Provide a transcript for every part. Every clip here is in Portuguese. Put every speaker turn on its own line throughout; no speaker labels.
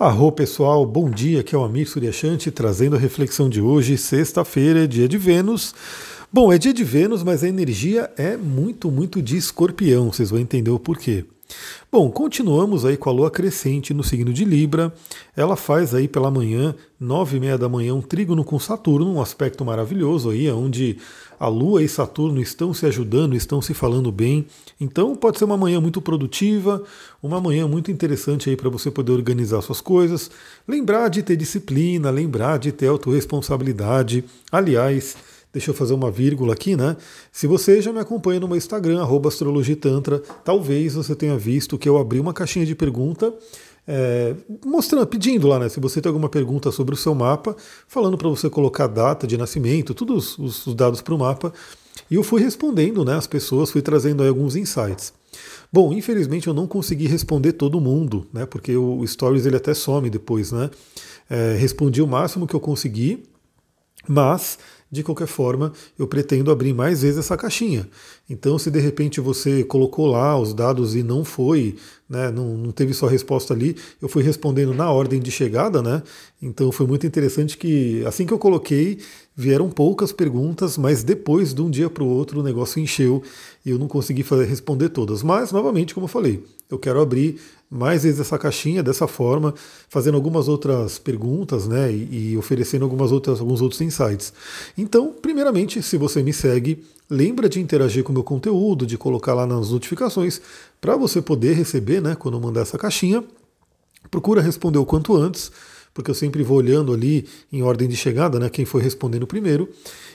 Arro pessoal, bom dia, aqui é o Amir Suryashanti trazendo a reflexão de hoje, sexta-feira, dia de Vênus. Bom, é dia de Vênus, mas a energia é muito, muito de escorpião, vocês vão entender o porquê. Bom, continuamos aí com a lua crescente no signo de Libra. Ela faz aí pela manhã, nove e meia da manhã, um trígono com Saturno, um aspecto maravilhoso aí, onde a lua e Saturno estão se ajudando, estão se falando bem. Então pode ser uma manhã muito produtiva, uma manhã muito interessante aí para você poder organizar suas coisas, lembrar de ter disciplina, lembrar de ter autorresponsabilidade. Aliás, Deixa eu fazer uma vírgula aqui, né? Se você já me acompanha no meu Instagram, astrologitantra, talvez você tenha visto que eu abri uma caixinha de pergunta é, mostrando, pedindo lá, né? Se você tem alguma pergunta sobre o seu mapa, falando para você colocar data de nascimento, todos os, os dados para o mapa. E eu fui respondendo, né? As pessoas, fui trazendo aí alguns insights. Bom, infelizmente eu não consegui responder todo mundo, né? Porque o Stories ele até some depois, né? É, respondi o máximo que eu consegui, mas de qualquer forma, eu pretendo abrir mais vezes essa caixinha. Então, se de repente você colocou lá os dados e não foi, né, não, não teve sua resposta ali, eu fui respondendo na ordem de chegada, né? Então foi muito interessante que assim que eu coloquei, vieram poucas perguntas, mas depois de um dia para o outro o negócio encheu e eu não consegui fazer, responder todas. Mas, novamente, como eu falei, eu quero abrir mais vezes essa caixinha dessa forma, fazendo algumas outras perguntas, né, e, e, oferecendo algumas outras, alguns outros insights. Então, primeiramente, se você me segue, lembra de interagir com o meu conteúdo, de colocar lá nas notificações, para você poder receber, né, quando eu mandar essa caixinha. Procura responder o quanto antes, porque eu sempre vou olhando ali em ordem de chegada, né, quem foi respondendo primeiro.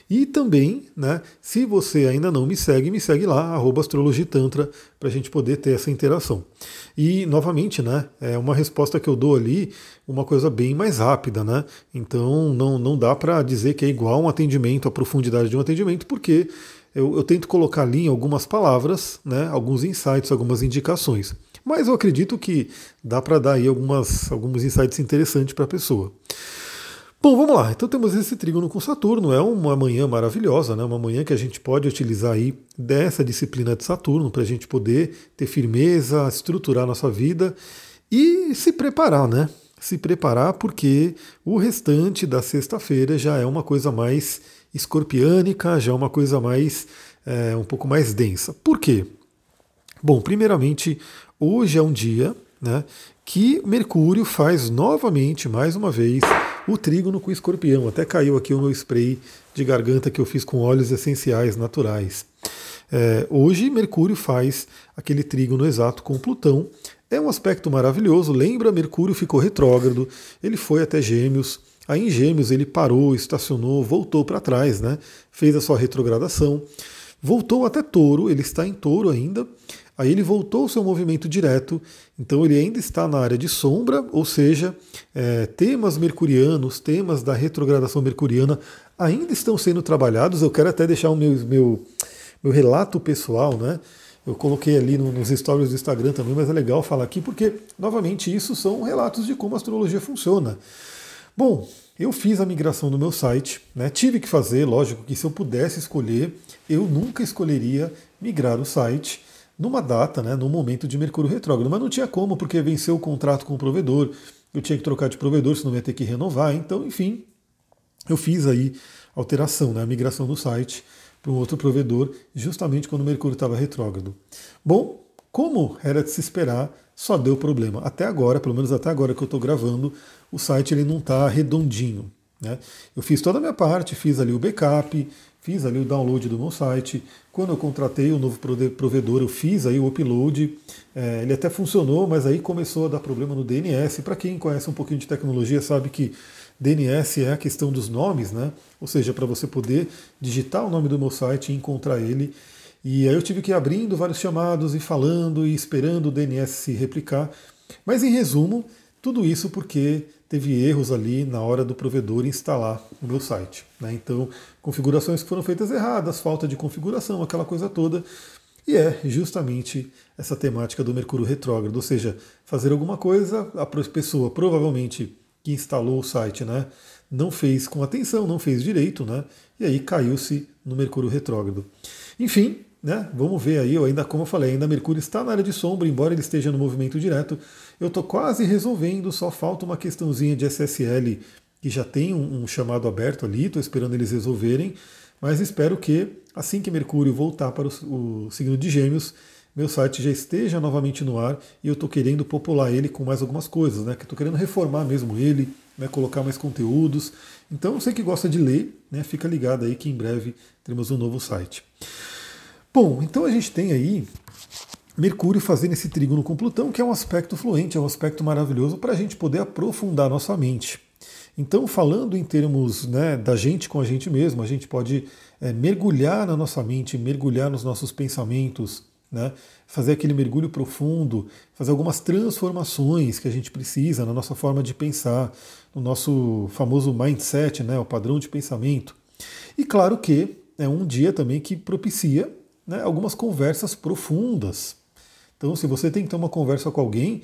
E também, né, se você ainda não me segue, me segue lá, astrologitantra, para a gente poder ter essa interação. E, novamente, né, é uma resposta que eu dou ali, uma coisa bem mais rápida, né? Então não, não dá para dizer que é igual um atendimento, a profundidade de um atendimento, porque eu, eu tento colocar ali em algumas palavras, né, alguns insights, algumas indicações. Mas eu acredito que dá para dar aí algumas, alguns insights interessantes para a pessoa. Bom, vamos lá. Então temos esse trígono com Saturno. É uma manhã maravilhosa, né? Uma manhã que a gente pode utilizar aí dessa disciplina de Saturno para a gente poder ter firmeza, estruturar nossa vida e se preparar, né? Se preparar porque o restante da sexta-feira já é uma coisa mais escorpiânica, já é uma coisa mais é, um pouco mais densa. Por quê? Bom, primeiramente, hoje é um dia né, que Mercúrio faz novamente, mais uma vez, o trígono com escorpião. Até caiu aqui o meu spray de garganta que eu fiz com óleos essenciais naturais. É, hoje, Mercúrio faz aquele trígono exato com Plutão. É um aspecto maravilhoso. Lembra, Mercúrio ficou retrógrado, ele foi até Gêmeos. Aí em Gêmeos ele parou, estacionou, voltou para trás, né? fez a sua retrogradação. Voltou até Touro, ele está em Touro ainda, Aí ele voltou ao seu movimento direto, então ele ainda está na área de sombra, ou seja, é, temas mercurianos, temas da retrogradação mercuriana ainda estão sendo trabalhados. Eu quero até deixar o meu, meu, meu relato pessoal, né? Eu coloquei ali no, nos stories do Instagram também, mas é legal falar aqui porque, novamente, isso são relatos de como a astrologia funciona. Bom, eu fiz a migração do meu site, né? tive que fazer, lógico que se eu pudesse escolher, eu nunca escolheria migrar o site numa data, né, num momento de Mercúrio retrógrado. Mas não tinha como, porque venceu o contrato com o provedor, eu tinha que trocar de provedor, senão ia ter que renovar. Então, enfim, eu fiz aí alteração, né, a migração do site para um outro provedor, justamente quando o Mercúrio estava retrógrado. Bom, como era de se esperar, só deu problema. Até agora, pelo menos até agora que eu estou gravando, o site ele não está redondinho. Né? Eu fiz toda a minha parte, fiz ali o backup, fiz ali o download do meu site. Quando eu contratei o novo provedor, eu fiz aí o upload. É, ele até funcionou, mas aí começou a dar problema no DNS. Para quem conhece um pouquinho de tecnologia, sabe que DNS é a questão dos nomes, né? Ou seja, para você poder digitar o nome do meu site e encontrar ele. E aí eu tive que ir abrindo vários chamados e falando e esperando o DNS se replicar. Mas em resumo, tudo isso porque teve erros ali na hora do provedor instalar o meu site. Né? Então, configurações que foram feitas erradas, falta de configuração, aquela coisa toda. E é justamente essa temática do Mercúrio retrógrado, ou seja, fazer alguma coisa, a pessoa provavelmente que instalou o site né, não fez com atenção, não fez direito, né, e aí caiu-se no Mercúrio retrógrado. Enfim, né? Vamos ver aí, eu ainda, como eu falei, ainda Mercúrio está na área de sombra, embora ele esteja no movimento direto. Eu estou quase resolvendo, só falta uma questãozinha de SSL que já tem um, um chamado aberto ali, estou esperando eles resolverem, mas espero que assim que Mercúrio voltar para o, o signo de Gêmeos, meu site já esteja novamente no ar e eu estou querendo popular ele com mais algumas coisas, né? Que estou querendo reformar mesmo ele, né? colocar mais conteúdos. Então, você que gosta de ler, né? Fica ligado aí que em breve teremos um novo site. Bom, então a gente tem aí Mercúrio fazendo esse trígono com Plutão, que é um aspecto fluente, é um aspecto maravilhoso para a gente poder aprofundar nossa mente. Então, falando em termos né, da gente com a gente mesmo, a gente pode é, mergulhar na nossa mente, mergulhar nos nossos pensamentos, né, fazer aquele mergulho profundo, fazer algumas transformações que a gente precisa na nossa forma de pensar, no nosso famoso mindset, né, o padrão de pensamento. E claro que é um dia também que propicia né, algumas conversas profundas. Então, se você tem que ter uma conversa com alguém,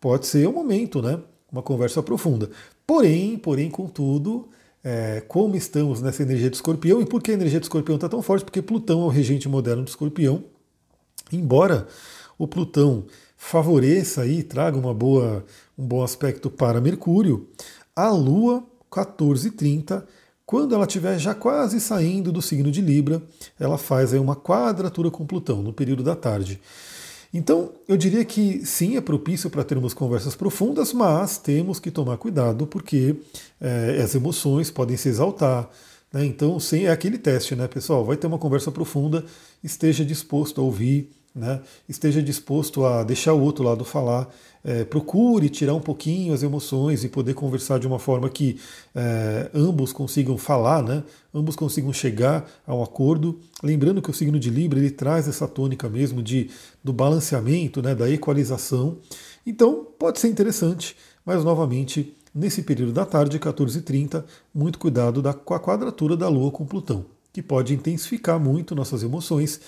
pode ser o momento, né? Uma conversa profunda. Porém, porém, contudo, é, como estamos nessa energia de escorpião, e por que a energia de escorpião está tão forte? Porque Plutão é o regente moderno de escorpião. Embora o Plutão favoreça e traga uma boa, um bom aspecto para Mercúrio, a Lua, 1430, quando ela estiver já quase saindo do signo de Libra, ela faz aí uma quadratura com Plutão no período da tarde. Então, eu diria que sim, é propício para termos conversas profundas, mas temos que tomar cuidado porque é, as emoções podem se exaltar. Né? Então, sim, é aquele teste, né, pessoal? Vai ter uma conversa profunda, esteja disposto a ouvir, né? esteja disposto a deixar o outro lado falar, é, procure tirar um pouquinho as emoções e poder conversar de uma forma que é, ambos consigam falar, né? ambos consigam chegar a um acordo. Lembrando que o signo de Libra ele traz essa tônica mesmo de, do balanceamento, né? da equalização. Então pode ser interessante, mas novamente nesse período da tarde, 14h30, muito cuidado da, com a quadratura da Lua com Plutão, que pode intensificar muito nossas emoções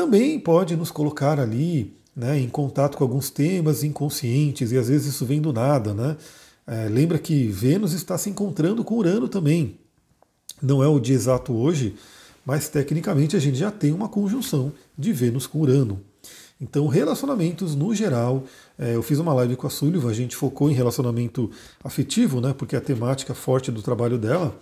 também pode nos colocar ali né, em contato com alguns temas inconscientes, e às vezes isso vem do nada. Né? É, lembra que Vênus está se encontrando com Urano também. Não é o dia exato hoje, mas tecnicamente a gente já tem uma conjunção de Vênus com Urano. Então, relacionamentos no geral, é, eu fiz uma live com a Sullivan, a gente focou em relacionamento afetivo, né, porque é a temática forte do trabalho dela,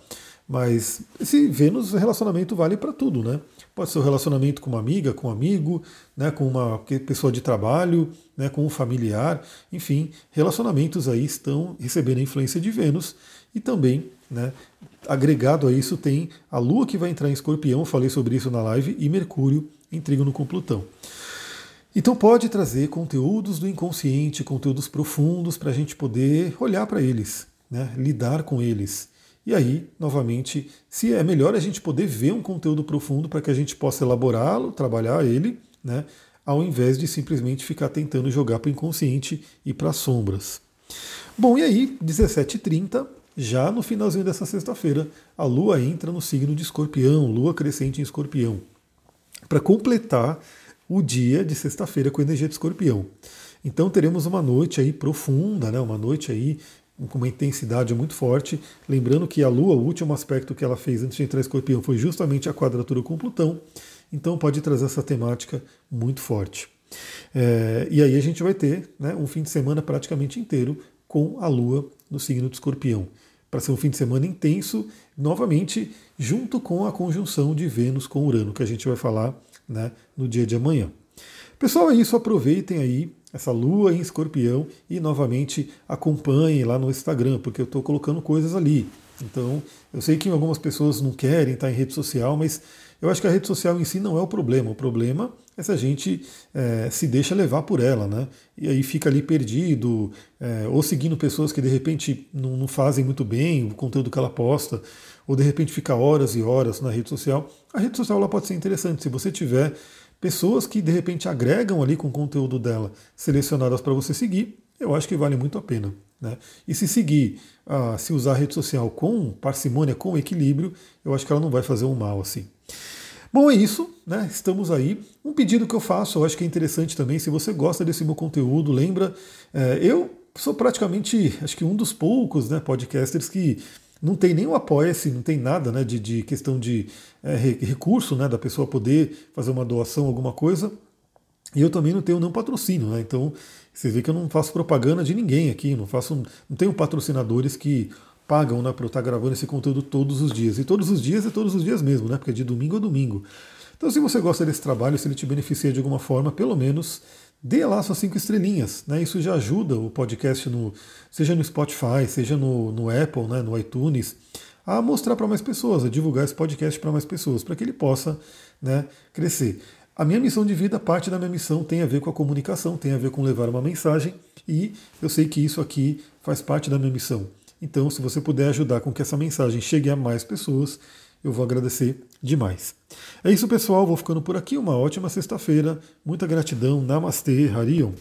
mas esse Vênus relacionamento vale para tudo, né? Pode ser o um relacionamento com uma amiga, com um amigo, né, com uma pessoa de trabalho, né, com um familiar, enfim, relacionamentos aí estão recebendo a influência de Vênus e também, né, agregado a isso tem a Lua que vai entrar em Escorpião, falei sobre isso na live, e Mercúrio em trígono com Plutão. Então pode trazer conteúdos do inconsciente, conteúdos profundos para a gente poder olhar para eles, né, lidar com eles. E aí, novamente, se é melhor a gente poder ver um conteúdo profundo para que a gente possa elaborá-lo, trabalhar ele, né, ao invés de simplesmente ficar tentando jogar para o inconsciente e para as sombras. Bom, e aí, 17h30, já no finalzinho dessa sexta-feira, a Lua entra no signo de Escorpião, Lua crescente em Escorpião, para completar o dia de sexta-feira com energia de Escorpião. Então teremos uma noite aí profunda, né? uma noite aí com uma intensidade muito forte. Lembrando que a Lua, o último aspecto que ela fez antes de entrar em Escorpião foi justamente a quadratura com Plutão, então pode trazer essa temática muito forte. É, e aí a gente vai ter né, um fim de semana praticamente inteiro com a Lua no signo de Escorpião. Para ser um fim de semana intenso, novamente, junto com a conjunção de Vênus com Urano, que a gente vai falar né, no dia de amanhã. Pessoal, é isso. Aproveitem aí essa lua em escorpião e novamente acompanhem lá no Instagram, porque eu estou colocando coisas ali. Então, eu sei que algumas pessoas não querem estar em rede social, mas eu acho que a rede social em si não é o problema. O problema é se a gente é, se deixa levar por ela, né? E aí fica ali perdido, é, ou seguindo pessoas que de repente não, não, fazem muito bem o conteúdo que ela posta, ou de repente fica horas e horas na rede social. A rede social ela pode ser interessante se você tiver pessoas que de repente agregam ali com o conteúdo dela, selecionadas para você seguir, eu acho que vale muito a pena. Né? E se seguir, ah, se usar a rede social com parcimônia, com equilíbrio, eu acho que ela não vai fazer um mal assim. Bom, é isso, né? Estamos aí. Um pedido que eu faço, eu acho que é interessante também, se você gosta desse meu conteúdo, lembra, é, eu sou praticamente, acho que um dos poucos né, podcasters que não tem o apoia-se, não tem nada né, de, de questão de é, recurso né, da pessoa poder fazer uma doação, alguma coisa. E eu também não tenho nenhum patrocínio, né? Então você vê que eu não faço propaganda de ninguém aqui, não faço, não tenho patrocinadores que pagam né, para eu estar gravando esse conteúdo todos os dias. E todos os dias é todos os dias mesmo, né? Porque é de domingo a domingo. Então, se você gosta desse trabalho, se ele te beneficia de alguma forma, pelo menos dê lá suas cinco estrelinhas. Né? Isso já ajuda o podcast, no, seja no Spotify, seja no, no Apple, né, no iTunes, a mostrar para mais pessoas, a divulgar esse podcast para mais pessoas, para que ele possa né, crescer. A minha missão de vida, parte da minha missão tem a ver com a comunicação, tem a ver com levar uma mensagem, e eu sei que isso aqui faz parte da minha missão. Então, se você puder ajudar com que essa mensagem chegue a mais pessoas, eu vou agradecer demais. É isso, pessoal. Vou ficando por aqui. Uma ótima sexta-feira. Muita gratidão. Namastê, Harion.